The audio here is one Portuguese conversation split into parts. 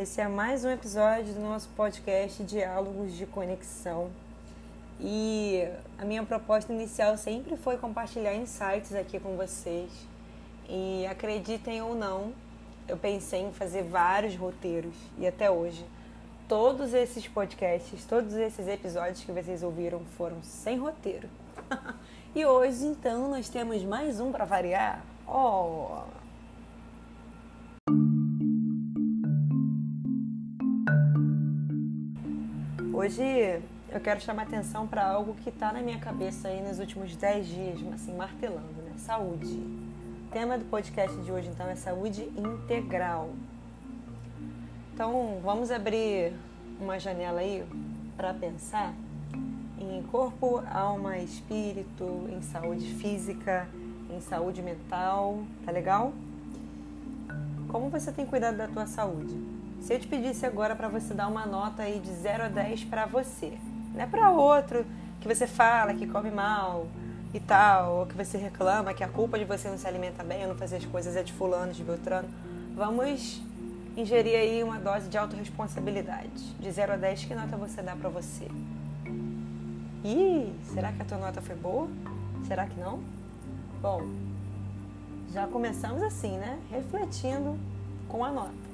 Esse é mais um episódio do nosso podcast Diálogos de Conexão. E a minha proposta inicial sempre foi compartilhar insights aqui com vocês. E acreditem ou não, eu pensei em fazer vários roteiros e até hoje todos esses podcasts, todos esses episódios que vocês ouviram foram sem roteiro. e hoje então nós temos mais um para variar. Oh, Hoje eu quero chamar atenção para algo que está na minha cabeça aí nos últimos 10 dias, assim, martelando, né? Saúde. O tema do podcast de hoje, então, é saúde integral. Então, vamos abrir uma janela aí para pensar em corpo, alma, espírito, em saúde física, em saúde mental, tá legal? Como você tem cuidado da tua saúde? Se eu te pedisse agora para você dar uma nota aí de 0 a 10 para você, não é para outro que você fala que come mal e tal, ou que você reclama que a culpa de você não se alimenta bem ou não fazer as coisas é de fulano, de beltrano. Vamos ingerir aí uma dose de autorresponsabilidade. De 0 a 10, que nota você dá para você? Ih, será que a tua nota foi boa? Será que não? Bom, já começamos assim, né? Refletindo com a nota.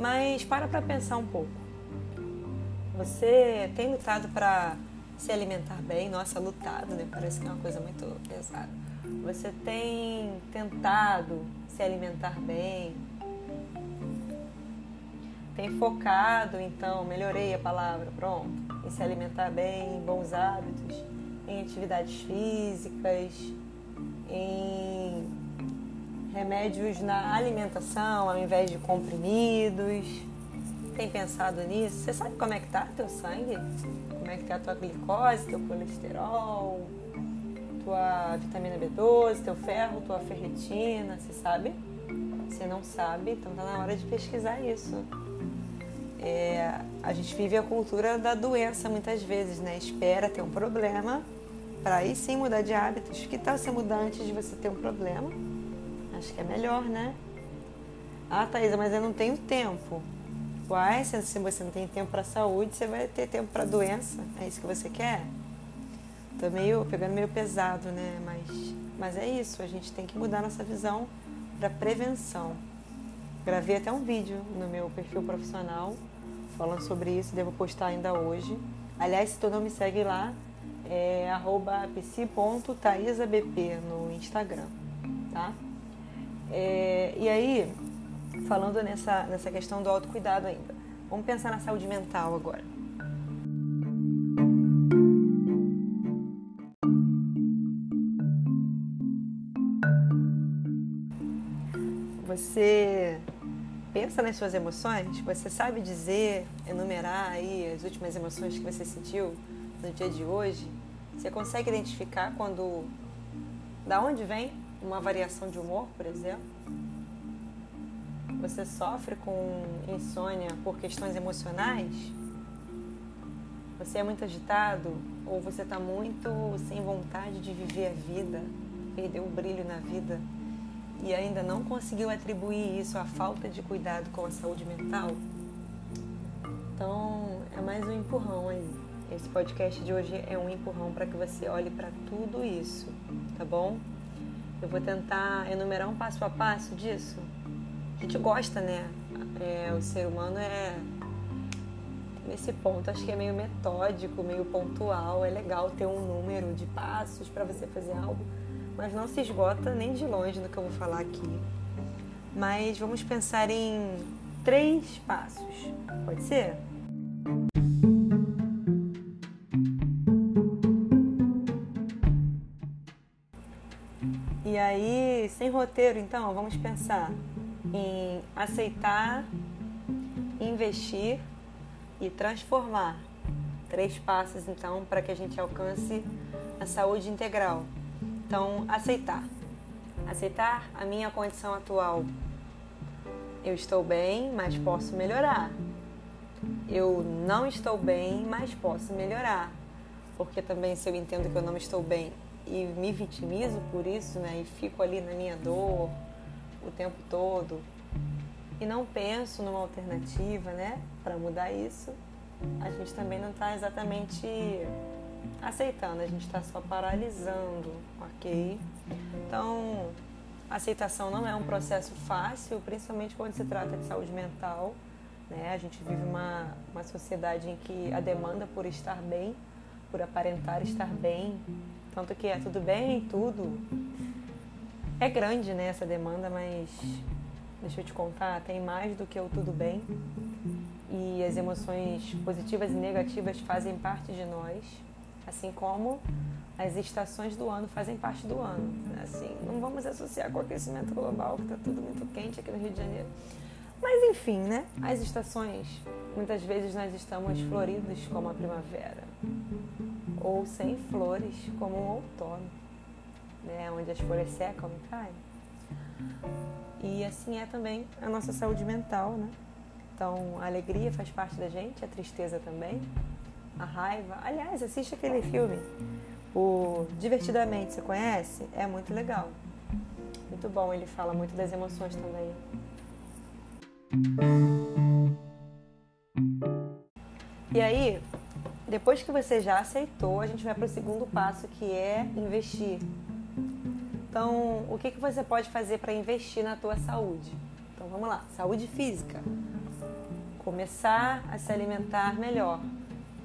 Mas para para pensar um pouco. Você tem lutado para se alimentar bem? Nossa, lutado, né? Parece que é uma coisa muito pesada. Você tem tentado se alimentar bem? Tem focado, então, melhorei a palavra, pronto, em se alimentar bem, em bons hábitos, em atividades físicas, em remédios na alimentação ao invés de comprimidos. Tem pensado nisso? Você sabe como é que tá teu sangue? Como é que tá a tua glicose, teu colesterol, tua vitamina B12, teu ferro, tua ferritina, você sabe? Se não sabe, então tá na hora de pesquisar isso. É, a gente vive a cultura da doença muitas vezes, né? Espera ter um problema para aí sim mudar de hábitos. Que tal você mudar antes de você ter um problema? Acho que é melhor, né? Ah, Thaisa, mas eu não tenho tempo. Uai, se você não tem tempo para saúde, você vai ter tempo para doença. É isso que você quer? Tô meio pegando meio pesado, né? Mas, mas é isso, a gente tem que mudar nossa visão para prevenção. Gravei até um vídeo no meu perfil profissional falando sobre isso, devo postar ainda hoje. Aliás, se tu não me segue lá, é psi.taisabp no Instagram, tá? É, e aí, falando nessa, nessa questão do autocuidado ainda, vamos pensar na saúde mental agora. Você pensa nas suas emoções? Você sabe dizer, enumerar aí as últimas emoções que você sentiu no dia de hoje? Você consegue identificar quando da onde vem uma variação de humor, por exemplo? Você sofre com insônia por questões emocionais? Você é muito agitado ou você está muito sem vontade de viver a vida, perdeu o brilho na vida e ainda não conseguiu atribuir isso à falta de cuidado com a saúde mental? Então, é mais um empurrão aí. Esse podcast de hoje é um empurrão para que você olhe para tudo isso, tá bom? Eu vou tentar enumerar um passo a passo disso. A gente gosta, né? É, o ser humano é nesse ponto acho que é meio metódico, meio pontual. É legal ter um número de passos para você fazer algo, mas não se esgota nem de longe no que eu vou falar aqui. Mas vamos pensar em três passos. Pode ser? Sem roteiro, então, vamos pensar em aceitar, investir e transformar. Três passos, então, para que a gente alcance a saúde integral. Então, aceitar. Aceitar a minha condição atual. Eu estou bem, mas posso melhorar. Eu não estou bem, mas posso melhorar. Porque também, se eu entendo que eu não estou bem e me vitimizo por isso, né? E fico ali na minha dor o tempo todo. e não penso numa alternativa, né, para mudar isso, a gente também não está exatamente aceitando, a gente está só paralisando, ok? Então, aceitação não é um processo fácil, principalmente quando se trata de saúde mental. Né? A gente vive uma, uma sociedade em que a demanda por estar bem, por aparentar estar bem, tanto que é tudo bem, tudo. É grande né, essa demanda, mas deixa eu te contar, tem mais do que o tudo bem. E as emoções positivas e negativas fazem parte de nós, assim como as estações do ano fazem parte do ano. Assim, não vamos associar com o aquecimento global, que está tudo muito quente aqui no Rio de Janeiro. Mas enfim, né? As estações, muitas vezes nós estamos floridos como a primavera, ou sem flores como o outono, né? Onde as folhas secam e caem. E assim é também a nossa saúde mental, né? Então, a alegria faz parte da gente, a tristeza também, a raiva. Aliás, assiste aquele filme, o Divertidamente, você conhece? É muito legal. Muito bom, ele fala muito das emoções também. E aí, depois que você já aceitou, a gente vai para o segundo passo que é investir. Então, o que, que você pode fazer para investir na tua saúde? Então, vamos lá. Saúde física. Começar a se alimentar melhor.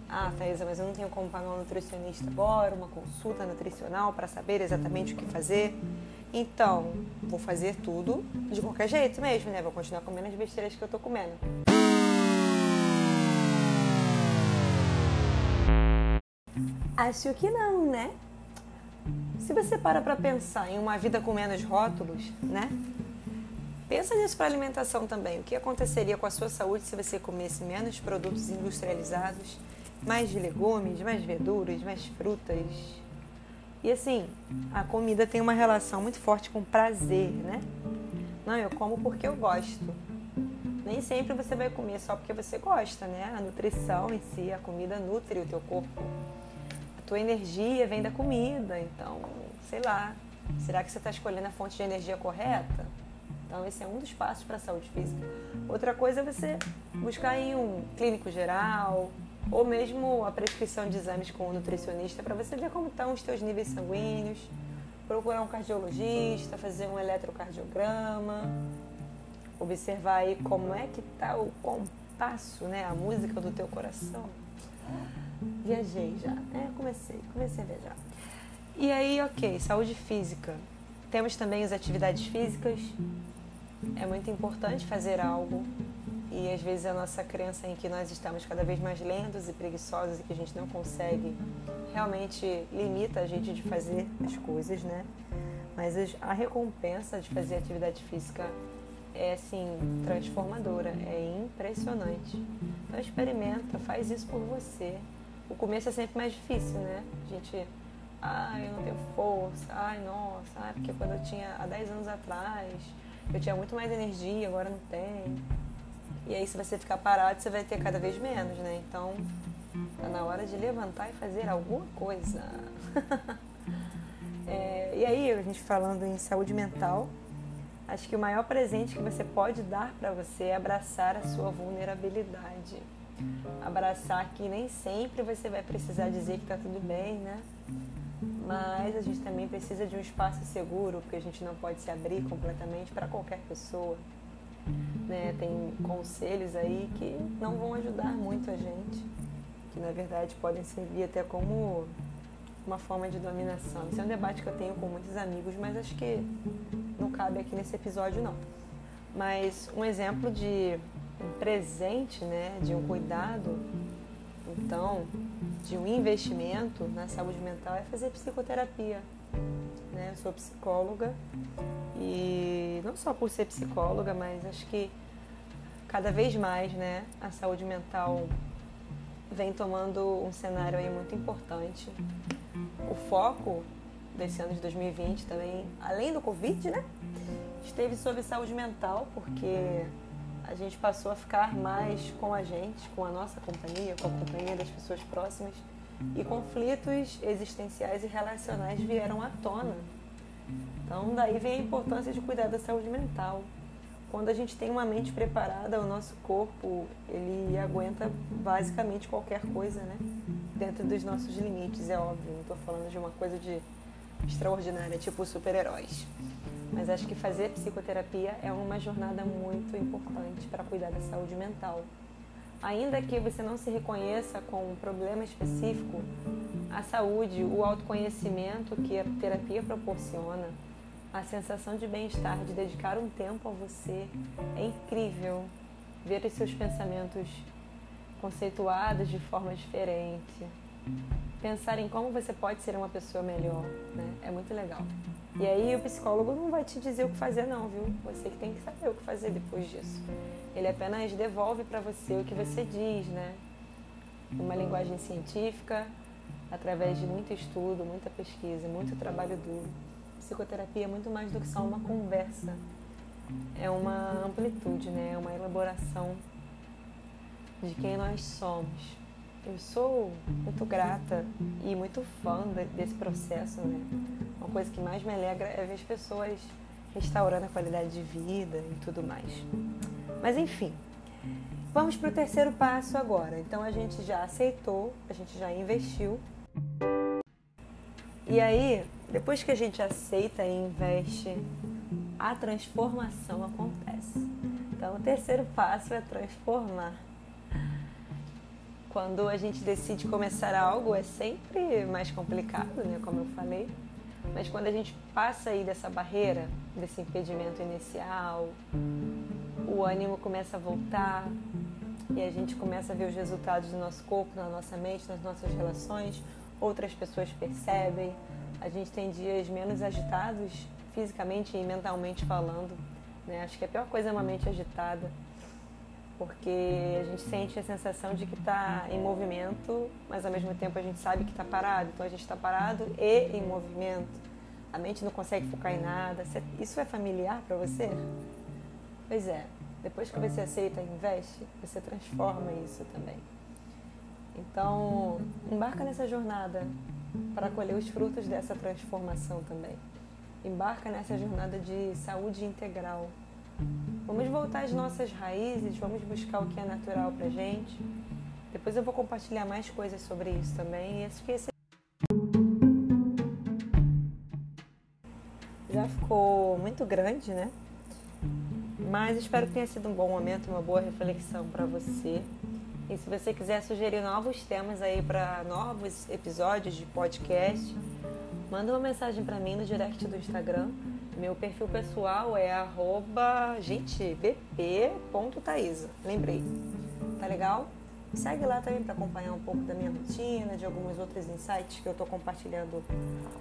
Ah, Thaisa, mas eu não tenho como pagar um nutricionista agora, uma consulta nutricional para saber exatamente o que fazer. Então, vou fazer tudo de qualquer jeito mesmo, né? Vou continuar comendo as besteiras que eu tô comendo. Acho que não, né? Se você para para pensar em uma vida com menos rótulos, né? Pensa nisso para alimentação também. O que aconteceria com a sua saúde se você comesse menos produtos industrializados, mais legumes, mais verduras, mais frutas, e assim, a comida tem uma relação muito forte com prazer, né? Não, eu como porque eu gosto. Nem sempre você vai comer só porque você gosta, né? A nutrição em si, a comida nutre o teu corpo. Tua energia vem da comida, então, sei lá. Será que você está escolhendo a fonte de energia correta? Então, esse é um dos passos para a saúde física. Outra coisa é você buscar em um clínico geral, ou mesmo a prescrição de exames com o nutricionista para você ver como estão os teus níveis sanguíneos, procurar um cardiologista, fazer um eletrocardiograma, observar aí como é que está o compasso, né, a música do teu coração. Viajei já, é, comecei, comecei a viajar. E aí, ok, saúde física. Temos também as atividades físicas. É muito importante fazer algo e às vezes a nossa crença em que nós estamos cada vez mais lentos e preguiçosos e que a gente não consegue realmente limita a gente de fazer as coisas, né? Mas a recompensa de fazer atividade física é assim transformadora, é impressionante. Então experimenta, faz isso por você. O começo é sempre mais difícil, né? A gente, ai, eu não tenho força, ai, nossa, ai, porque quando eu tinha há 10 anos atrás, eu tinha muito mais energia, agora não tenho. E aí, se você ficar parado, você vai ter cada vez menos, né? Então, tá na hora de levantar e fazer alguma coisa. é, e aí, a gente falando em saúde mental, acho que o maior presente que você pode dar para você é abraçar a sua vulnerabilidade. Abraçar que nem sempre você vai precisar dizer que tá tudo bem, né? Mas a gente também precisa de um espaço seguro, porque a gente não pode se abrir completamente para qualquer pessoa. Né? Tem conselhos aí que não vão ajudar muito a gente, que na verdade podem servir até como uma forma de dominação. Esse é um debate que eu tenho com muitos amigos, mas acho que não cabe aqui nesse episódio não. Mas um exemplo de um presente, né, de um cuidado, então, de um investimento na saúde mental é fazer psicoterapia. Né? Eu sou psicóloga e não só por ser psicóloga, mas acho que cada vez mais né, a saúde mental vem tomando um cenário aí muito importante. O foco desse ano de 2020 também, além do Covid, né, esteve sobre saúde mental, porque a gente passou a ficar mais com a gente, com a nossa companhia, com a companhia das pessoas próximas, e conflitos existenciais e relacionais vieram à tona então, daí vem a importância de cuidar da saúde mental. quando a gente tem uma mente preparada, o nosso corpo ele aguenta basicamente qualquer coisa, né? Dentro dos nossos limites, é óbvio. Não estou falando de uma coisa de extraordinária, tipo super-heróis. Mas acho que fazer psicoterapia é uma jornada muito importante para cuidar da saúde mental. Ainda que você não se reconheça com um problema específico, a saúde, o autoconhecimento que a terapia proporciona, a sensação de bem-estar, de dedicar um tempo a você, é incrível. Ver os seus pensamentos conceituados de forma diferente, pensar em como você pode ser uma pessoa melhor, né? É muito legal. E aí o psicólogo não vai te dizer o que fazer não, viu? Você que tem que saber o que fazer depois disso. Ele apenas devolve para você o que você diz, né? Uma linguagem científica, através de muito estudo, muita pesquisa, muito trabalho duro. Psicoterapia é muito mais do que só uma conversa. É uma amplitude, né? É uma elaboração de quem nós somos. Eu sou muito grata e muito fã desse processo, né? Uma coisa que mais me alegra é ver as pessoas restaurando a qualidade de vida e tudo mais. Mas enfim, vamos para o terceiro passo agora. Então a gente já aceitou, a gente já investiu. E aí, depois que a gente aceita e investe, a transformação acontece. Então o terceiro passo é transformar quando a gente decide começar algo é sempre mais complicado, né, como eu falei. Mas quando a gente passa aí dessa barreira, desse impedimento inicial, o ânimo começa a voltar e a gente começa a ver os resultados do nosso corpo, na nossa mente, nas nossas relações. Outras pessoas percebem. A gente tem dias menos agitados, fisicamente e mentalmente falando. Né? Acho que a pior coisa é uma mente agitada porque a gente sente a sensação de que está em movimento, mas ao mesmo tempo a gente sabe que está parado. Então a gente está parado e em movimento. A mente não consegue focar em nada. Isso é familiar para você? Pois é. Depois que você aceita e investe, você transforma isso também. Então, embarca nessa jornada para colher os frutos dessa transformação também. Embarca nessa jornada de saúde integral Vamos voltar às nossas raízes, vamos buscar o que é natural pra gente. Depois eu vou compartilhar mais coisas sobre isso também. E acho que esse já ficou muito grande, né? Mas espero que tenha sido um bom momento, uma boa reflexão para você. E se você quiser sugerir novos temas aí para novos episódios de podcast, manda uma mensagem para mim no direct do Instagram meu perfil pessoal é arroba, gente, bp.taísa. Lembrei. Tá legal? Segue lá também para acompanhar um pouco da minha rotina, de alguns outros insights que eu estou compartilhando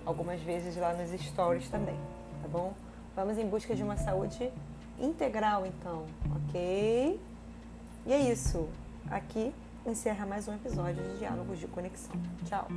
algumas vezes lá nos stories também, tá bom? Vamos em busca de uma saúde integral, então, ok? E é isso. Aqui encerra mais um episódio de Diálogos de Conexão. Tchau!